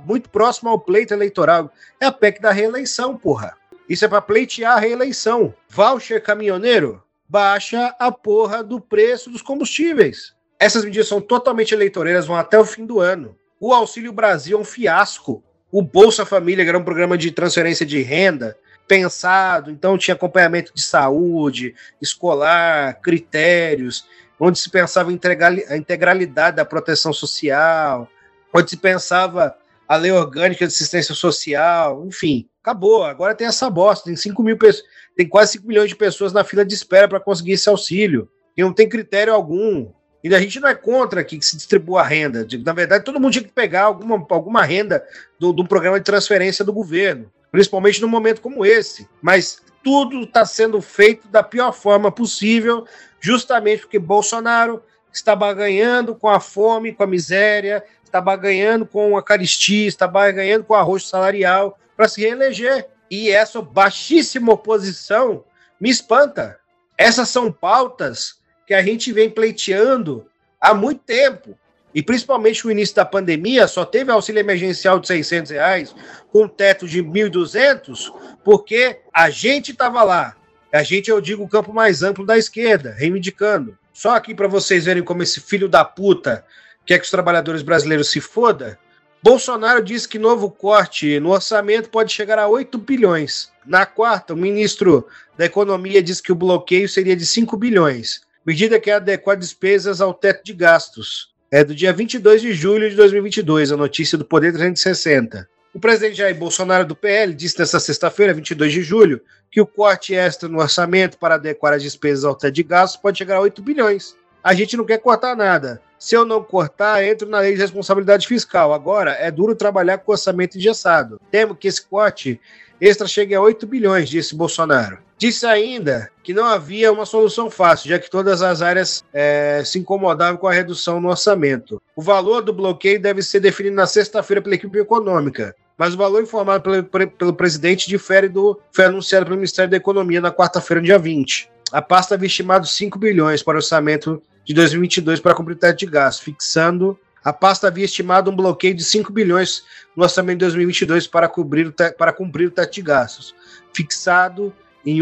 muito próximo ao pleito eleitoral. É a PEC da reeleição, porra. Isso é para pleitear a reeleição. Voucher caminhoneiro, baixa a porra do preço dos combustíveis. Essas medidas são totalmente eleitoreiras, vão até o fim do ano. O Auxílio Brasil é um fiasco. O Bolsa Família, que era um programa de transferência de renda, pensado, então tinha acompanhamento de saúde, escolar, critérios, onde se pensava a integralidade da proteção social, onde se pensava a lei orgânica de assistência social, enfim, acabou. Agora tem essa bosta, tem 5 mil pessoas, tem quase 5 milhões de pessoas na fila de espera para conseguir esse auxílio. E não tem critério algum. E a gente não é contra que se distribua a renda. Na verdade, todo mundo tinha que pegar alguma, alguma renda do, do programa de transferência do governo principalmente num momento como esse. Mas tudo está sendo feito da pior forma possível, justamente porque Bolsonaro está baganhando com a fome, com a miséria, está baganhando com a caristia, está baganhando com o arroz salarial para se reeleger. E essa baixíssima oposição me espanta. Essas são pautas que a gente vem pleiteando há muito tempo e principalmente no início da pandemia, só teve auxílio emergencial de 600 reais, com teto de 1.200, porque a gente estava lá. A gente, eu digo, o campo mais amplo da esquerda, reivindicando. Só aqui para vocês verem como esse filho da puta quer que os trabalhadores brasileiros se foda. Bolsonaro disse que novo corte no orçamento pode chegar a 8 bilhões. Na quarta, o ministro da Economia disse que o bloqueio seria de 5 bilhões, medida que adequa despesas ao teto de gastos. É do dia 22 de julho de 2022, a notícia do Poder 360. O presidente Jair Bolsonaro do PL disse nesta sexta-feira, 22 de julho, que o corte extra no orçamento para adequar as despesas ao teto de gastos pode chegar a 8 bilhões. A gente não quer cortar nada. Se eu não cortar, entro na lei de responsabilidade fiscal. Agora, é duro trabalhar com orçamento engessado. Temo que esse corte extra chegue a 8 bilhões, disse Bolsonaro. Disse ainda que não havia uma solução fácil, já que todas as áreas é, se incomodavam com a redução no orçamento. O valor do bloqueio deve ser definido na sexta-feira pela equipe econômica, mas o valor informado pelo, pelo presidente difere do foi anunciado pelo Ministério da Economia na quarta-feira, dia 20. A pasta havia estimado 5 bilhões para o orçamento de 2022 para cumprir o teto de gasto, fixando a pasta havia estimado um bloqueio de 5 bilhões no orçamento de 2022 para, cobrir para cumprir o teto de gastos, fixado em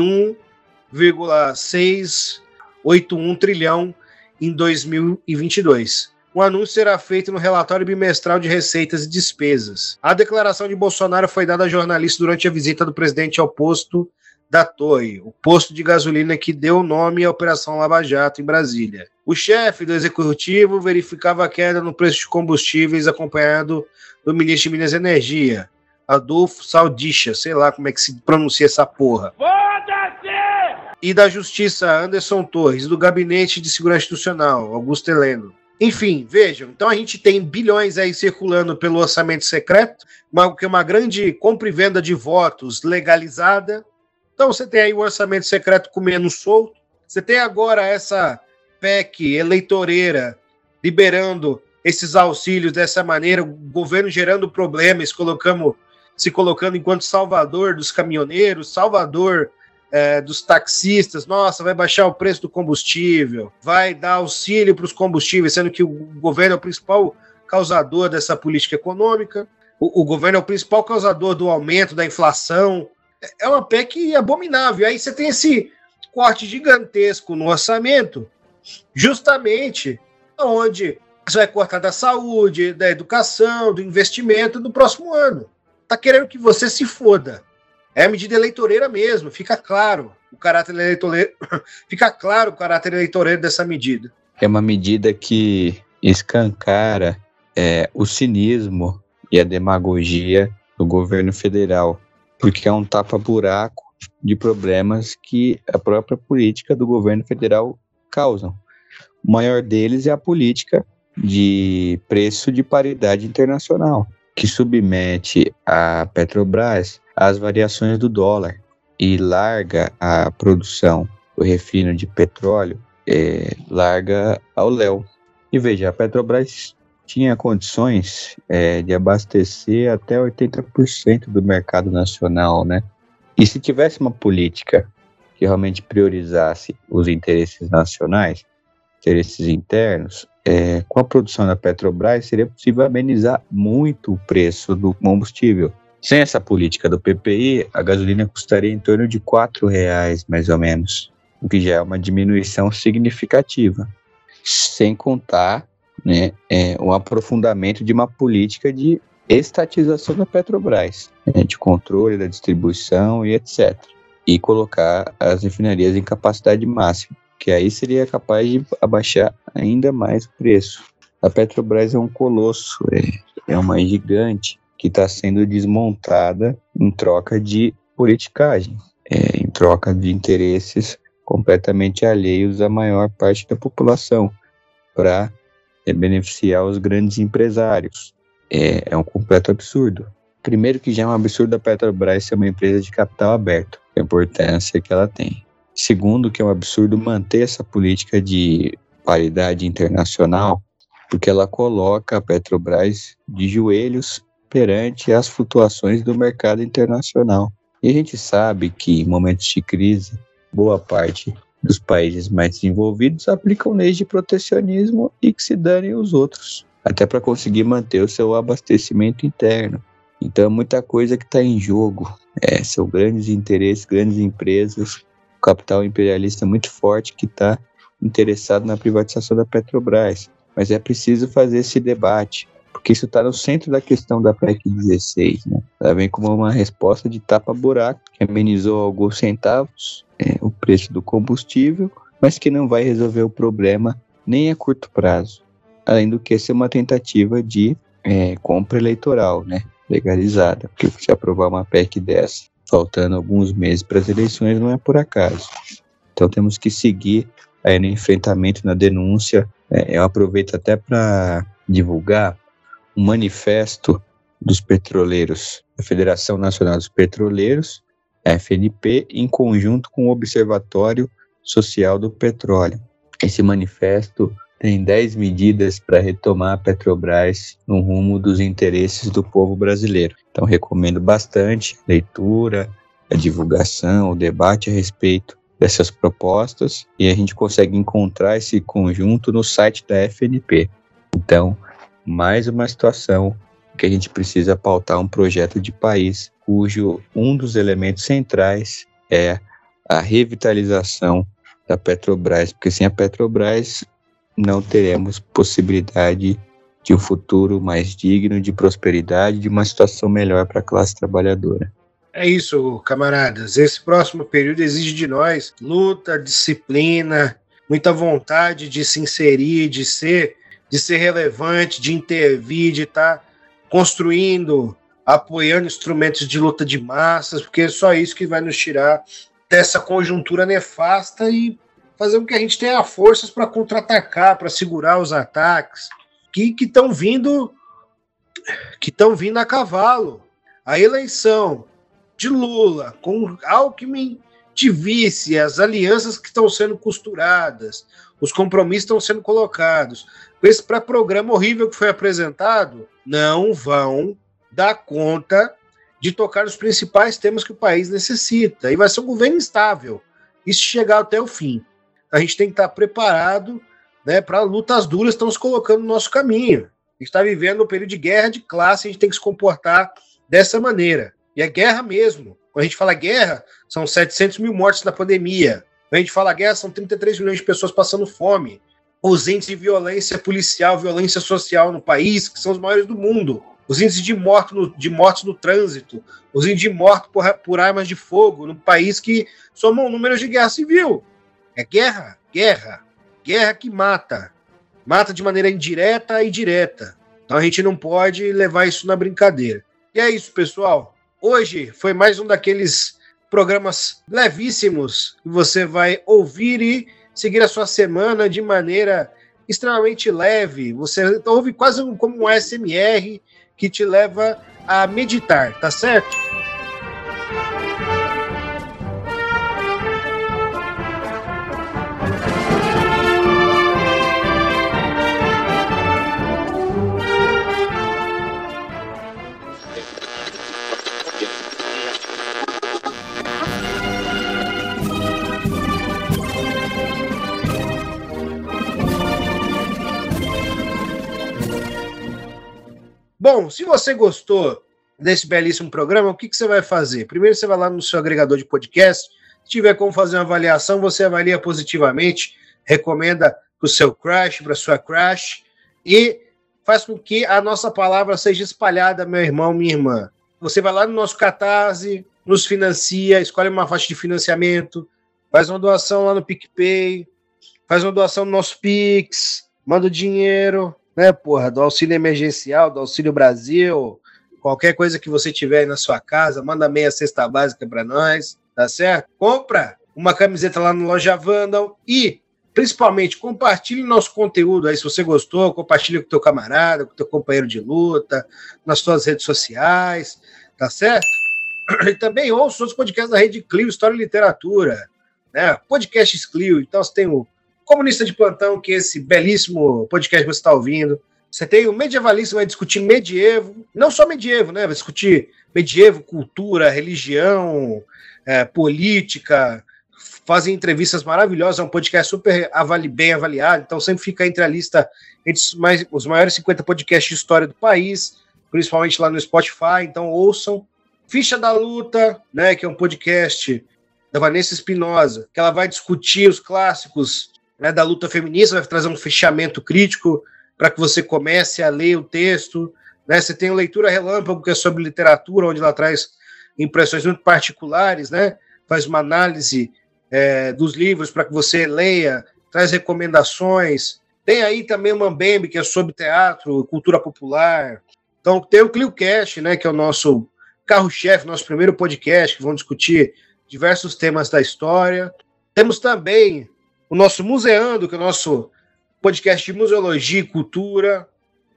1,681 trilhão em 2022. O anúncio será feito no relatório bimestral de receitas e despesas. A declaração de Bolsonaro foi dada a jornalistas durante a visita do presidente ao posto da Torre, o posto de gasolina que deu nome à Operação Lava Jato em Brasília. O chefe do executivo verificava a queda no preço de combustíveis, acompanhado do ministro de Minas e Energia, Adolfo Saldicha, sei lá como é que se pronuncia essa porra. E da Justiça, Anderson Torres, do Gabinete de Segurança Institucional, Augusto Heleno. Enfim, vejam, então a gente tem bilhões aí circulando pelo orçamento secreto, uma, que é uma grande compra e venda de votos legalizada, então você tem aí o orçamento secreto comendo solto. Você tem agora essa PEC eleitoreira liberando esses auxílios dessa maneira, o governo gerando problemas, colocamos, se colocando enquanto salvador dos caminhoneiros, salvador é, dos taxistas. Nossa, vai baixar o preço do combustível, vai dar auxílio para os combustíveis, sendo que o governo é o principal causador dessa política econômica. O, o governo é o principal causador do aumento da inflação, é uma PEC abominável. Aí você tem esse corte gigantesco no orçamento, justamente onde você vai cortar da saúde, da educação, do investimento no próximo ano. Tá querendo que você se foda. É medida eleitoreira mesmo, fica claro o caráter eleitoreiro, <coughs> fica claro o caráter eleitoreiro dessa medida.
É uma medida que escancara é, o cinismo e a demagogia do governo federal porque é um tapa-buraco de problemas que a própria política do governo federal causam. O maior deles é a política de preço de paridade internacional, que submete a Petrobras às variações do dólar e larga a produção, o refino de petróleo, é, larga ao léu. E veja, a Petrobras tinha condições é, de abastecer até 80% do mercado nacional, né? E se tivesse uma política que realmente priorizasse os interesses nacionais, interesses internos, é, com a produção da Petrobras seria possível amenizar muito o preço do combustível. Sem essa política do PPI, a gasolina custaria em torno de R$ reais, mais ou menos, o que já é uma diminuição significativa. Sem contar né, é, um aprofundamento de uma política de estatização da Petrobras, né, de controle da distribuição e etc. E colocar as refinarias em capacidade máxima, que aí seria capaz de abaixar ainda mais o preço. A Petrobras é um colosso, é, é uma gigante que está sendo desmontada em troca de politicagem, é, em troca de interesses completamente alheios à maior parte da população, para é beneficiar os grandes empresários. É, é um completo absurdo. Primeiro que já é um absurdo a Petrobras ser uma empresa de capital aberto, a importância que ela tem. Segundo que é um absurdo manter essa política de paridade internacional, porque ela coloca a Petrobras de joelhos perante as flutuações do mercado internacional. E a gente sabe que em momentos de crise, boa parte dos países mais desenvolvidos aplicam leis de protecionismo e que se danem os outros, até para conseguir manter o seu abastecimento interno. Então, é muita coisa que está em jogo. É, são grandes interesses, grandes empresas, capital imperialista muito forte que está interessado na privatização da Petrobras. Mas é preciso fazer esse debate, porque isso está no centro da questão da PEC 16. Né? Ela vem como uma resposta de tapa-buraco, que amenizou alguns centavos é, o preço do combustível, mas que não vai resolver o problema nem a curto prazo. Além do que ser uma tentativa de é, compra eleitoral, né? legalizada, porque se aprovar uma PEC dessa, faltando alguns meses para as eleições, não é por acaso. Então temos que seguir aí no enfrentamento, na denúncia. É, eu aproveito até para divulgar um manifesto dos petroleiros, a Federação Nacional dos Petroleiros, FNP, em conjunto com o Observatório Social do Petróleo. Esse manifesto tem 10 medidas para retomar a Petrobras no rumo dos interesses do povo brasileiro. Então, recomendo bastante a leitura, a divulgação, o debate a respeito dessas propostas e a gente consegue encontrar esse conjunto no site da FNP. Então, mais uma situação que a gente precisa pautar um projeto de país cujo um dos elementos centrais é a revitalização da Petrobras, porque sem a Petrobras não teremos possibilidade de um futuro mais digno, de prosperidade, de uma situação melhor para a classe trabalhadora.
É isso, camaradas. Esse próximo período exige de nós luta, disciplina, muita vontade de se inserir, de ser, de ser relevante, de intervir, de estar tá construindo, apoiando instrumentos de luta de massas, porque é só isso que vai nos tirar dessa conjuntura nefasta e fazer com que a gente tenha forças para contra-atacar, para segurar os ataques que estão vindo que estão vindo a cavalo. A eleição de Lula com Alckmin de vice, as alianças que estão sendo costuradas, os compromissos estão sendo colocados. Esse pré-programa horrível que foi apresentado não vão dar conta de tocar os principais temas que o país necessita. E vai ser um governo instável. Isso chegar até o fim a gente tem que estar preparado né, para lutas duras que estão se colocando no nosso caminho. A gente está vivendo um período de guerra de classe, a gente tem que se comportar dessa maneira. E é guerra mesmo. Quando a gente fala guerra, são 700 mil mortes na pandemia. Quando a gente fala guerra, são 33 milhões de pessoas passando fome. Os índices de violência policial, violência social no país, que são os maiores do mundo. Os índices de, morto no, de mortes no trânsito. Os índices de mortes por, por armas de fogo no país que somam números de guerra civil. É guerra, guerra, guerra que mata. Mata de maneira indireta e direta. Então a gente não pode levar isso na brincadeira. E é isso, pessoal. Hoje foi mais um daqueles programas levíssimos que você vai ouvir e seguir a sua semana de maneira extremamente leve. Você ouve quase como um SMR que te leva a meditar, tá certo? Bom, se você gostou desse belíssimo programa, o que, que você vai fazer? Primeiro, você vai lá no seu agregador de podcast. Se tiver como fazer uma avaliação, você avalia positivamente, recomenda para o seu crush, para sua crush, e faz com que a nossa palavra seja espalhada, meu irmão, minha irmã. Você vai lá no nosso Catarse, nos financia, escolhe uma faixa de financiamento, faz uma doação lá no PicPay, faz uma doação no nosso Pix, manda o dinheiro, né, porra, do auxílio emergencial, do auxílio Brasil, qualquer coisa que você tiver aí na sua casa, manda meia cesta básica para nós, tá certo? Compra uma camiseta lá no Loja Vandal e, principalmente, compartilhe nosso conteúdo aí, se você gostou, compartilhe com teu camarada, com teu companheiro de luta, nas suas redes sociais, tá certo? E também ouça os podcasts da Rede Clio, História e Literatura, né? Podcast Clio, então você tem o Comunista de Plantão, que é esse belíssimo podcast que você está ouvindo. Você tem o Medievalista, vai discutir medievo, não só medievo, né? Vai discutir medievo, cultura, religião, é, política, fazem entrevistas maravilhosas, é um podcast super avali, bem avaliado, então sempre fica entre a lista entre os, mais, os maiores 50 podcasts de história do país, principalmente lá no Spotify, então ouçam. Ficha da Luta, né, que é um podcast da Vanessa Espinosa, que ela vai discutir os clássicos né, da luta feminista, vai trazer um fechamento crítico para que você comece a ler o texto. Né? Você tem Leitura Relâmpago, que é sobre literatura, onde ela traz impressões muito particulares, né? faz uma análise é, dos livros para que você leia, traz recomendações. Tem aí também o Mambembe, que é sobre teatro, cultura popular. Então tem o ClioCast, né, que é o nosso carro-chefe, nosso primeiro podcast, que vão discutir diversos temas da história. Temos também o nosso Museando, que é o nosso podcast de museologia e cultura.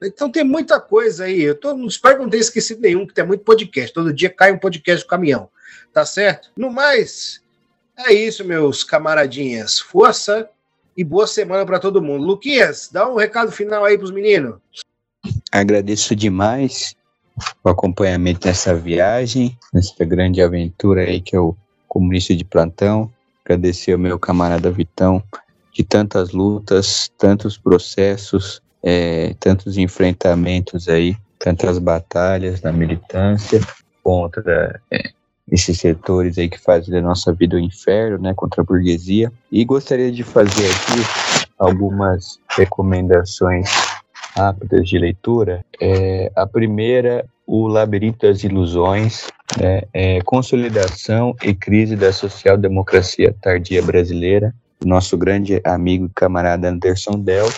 Então tem muita coisa aí. Eu tô, espero que não tenha esquecido nenhum, que tem muito podcast. Todo dia cai um podcast do caminhão. Tá certo? No mais, é isso, meus camaradinhas. Força e boa semana para todo mundo. Luquinhas, dá um recado final aí pros meninos.
Agradeço demais o acompanhamento nessa viagem, nessa grande aventura aí que é o comunista de plantão. Agradecer ao meu camarada Vitão de tantas lutas, tantos processos, é, tantos enfrentamentos aí, tantas batalhas na militância contra é, esses setores aí que fazem da nossa vida o inferno, né, contra a burguesia. E gostaria de fazer aqui algumas recomendações rápidas de leitura. É, a primeira, O Labirinto das Ilusões, né, é Consolidação e Crise da Social-Democracia Tardia Brasileira, nosso grande amigo e camarada Anderson Del.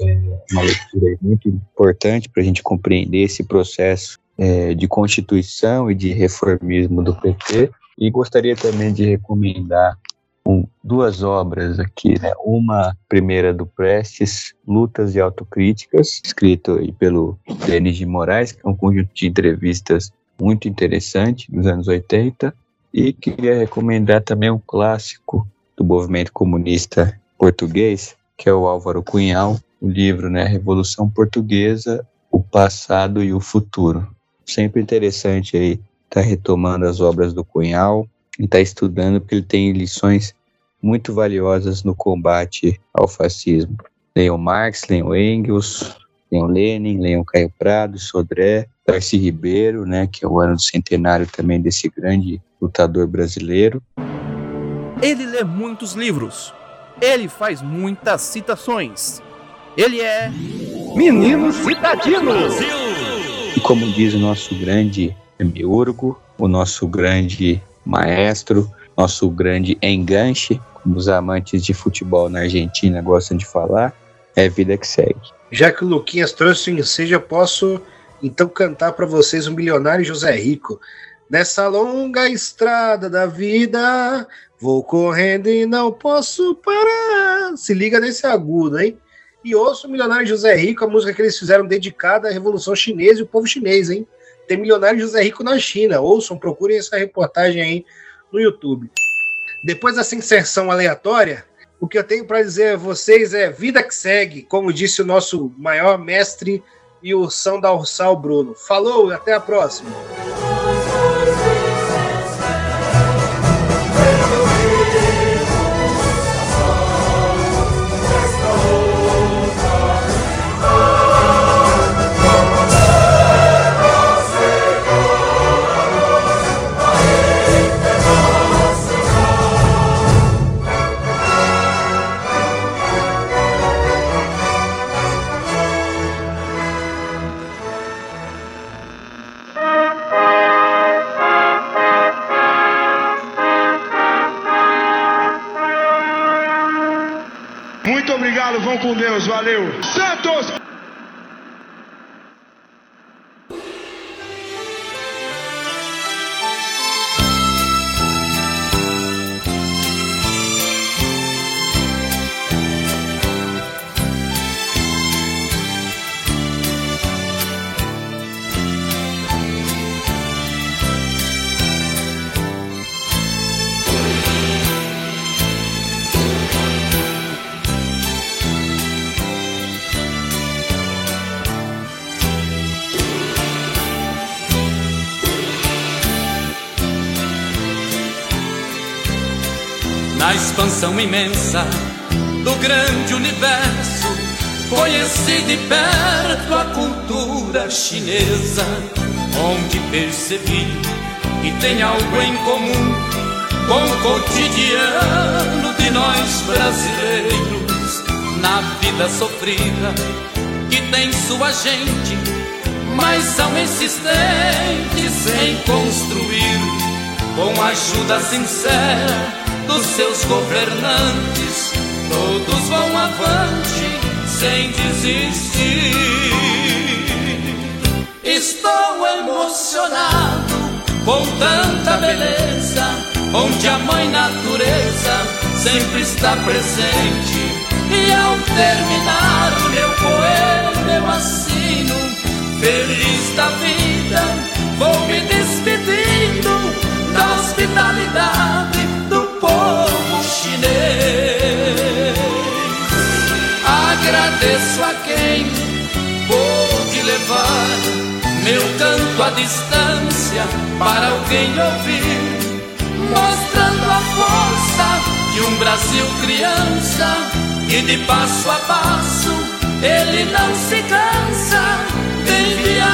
É uma leitura muito importante para a gente compreender esse processo é, de constituição e de reformismo do PT. E gostaria também de recomendar um, duas obras aqui, né? Uma primeira do Prestes, Lutas e Autocríticas, escrito aí pelo Denis de Moraes, que é um conjunto de entrevistas muito interessante dos anos 80, e queria recomendar também um clássico do movimento comunista português, que é o Álvaro Cunhal, o livro, né, Revolução Portuguesa, o passado e o futuro. Sempre interessante aí tá retomando as obras do Cunhal, e está estudando porque ele tem lições muito valiosas no combate ao fascismo. Leiam Marx, leiam Engels, leiam Lenin, leiam Caio Prado, Sodré, Darcy Ribeiro, né, que é o ano do centenário também desse grande lutador brasileiro.
Ele lê muitos livros. Ele faz muitas citações. Ele é Menino Citadino.
E como diz o nosso grande demiurgo, o nosso grande maestro, nosso grande enganche, como os amantes de futebol na Argentina gostam de falar, é vida que segue.
Já que o Luquinhas trouxe o ensejo, eu posso então cantar para vocês o milionário José Rico. Nessa longa estrada da vida, vou correndo e não posso parar. Se liga nesse agudo, hein? E ouço o Milionário José Rico, a música que eles fizeram dedicada à Revolução Chinesa e o povo chinês, hein? Tem Milionário José Rico na China. Ouçam, procurem essa reportagem aí no YouTube. Depois dessa inserção aleatória, o que eu tenho para dizer a vocês é vida que segue, como disse o nosso maior mestre e o São da Ursal Bruno. Falou, até a próxima.
Com Deus, valeu. Santos!
Expansão imensa do grande universo, conheci de perto a cultura chinesa, onde percebi que tem algo em comum com o cotidiano de nós brasileiros, na vida sofrida que tem sua gente, mas são insistentes em construir com ajuda sincera dos seus governantes, todos vão avante sem desistir. Estou emocionado com tanta beleza, onde a mãe natureza sempre está presente. E ao terminar o meu poema, eu assino, feliz da vida, vou me despedindo da hospitalidade povo chinês. Agradeço a quem pôde levar meu canto à distância para alguém ouvir, mostrando a força de um Brasil criança e de passo a passo ele não se cansa de enviar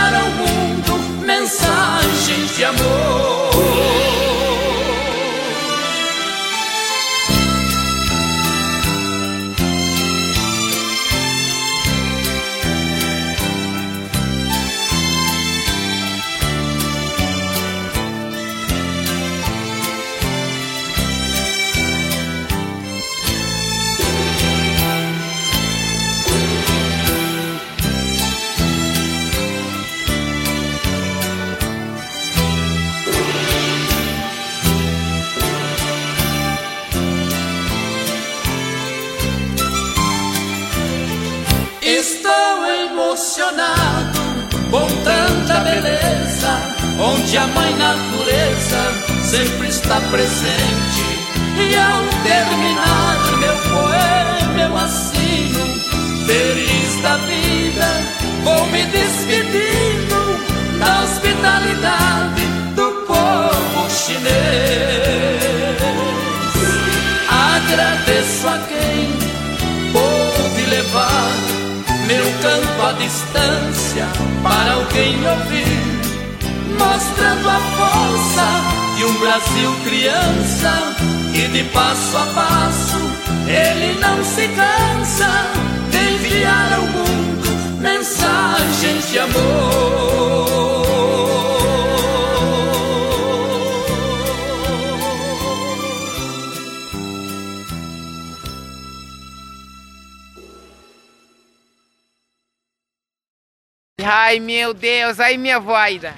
Deus, ai minha voida.